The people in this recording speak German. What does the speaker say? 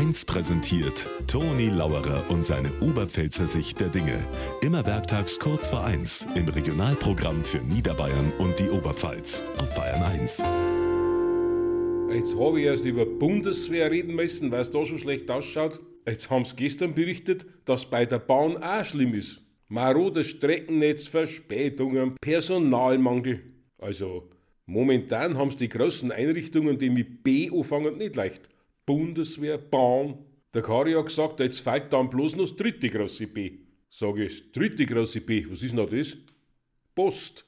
1 präsentiert Toni Lauerer und seine Oberpfälzer Sicht der Dinge. Immer werktags kurz vor 1 im Regionalprogramm für Niederbayern und die Oberpfalz auf Bayern 1. Jetzt habe ich erst über Bundeswehr reden müssen, weil es da schon schlecht ausschaut. Jetzt haben sie gestern berichtet, dass bei der Bahn auch schlimm ist. Marodes Streckennetz, Verspätungen, Personalmangel. Also, momentan haben sie die großen Einrichtungen, die mit B anfangen, nicht leicht. Bundeswehr, Bahn. Der Kari hat gesagt, jetzt fällt dann bloß noch das dritte große B. Sag ich, das dritte große B, was ist noch das? Post.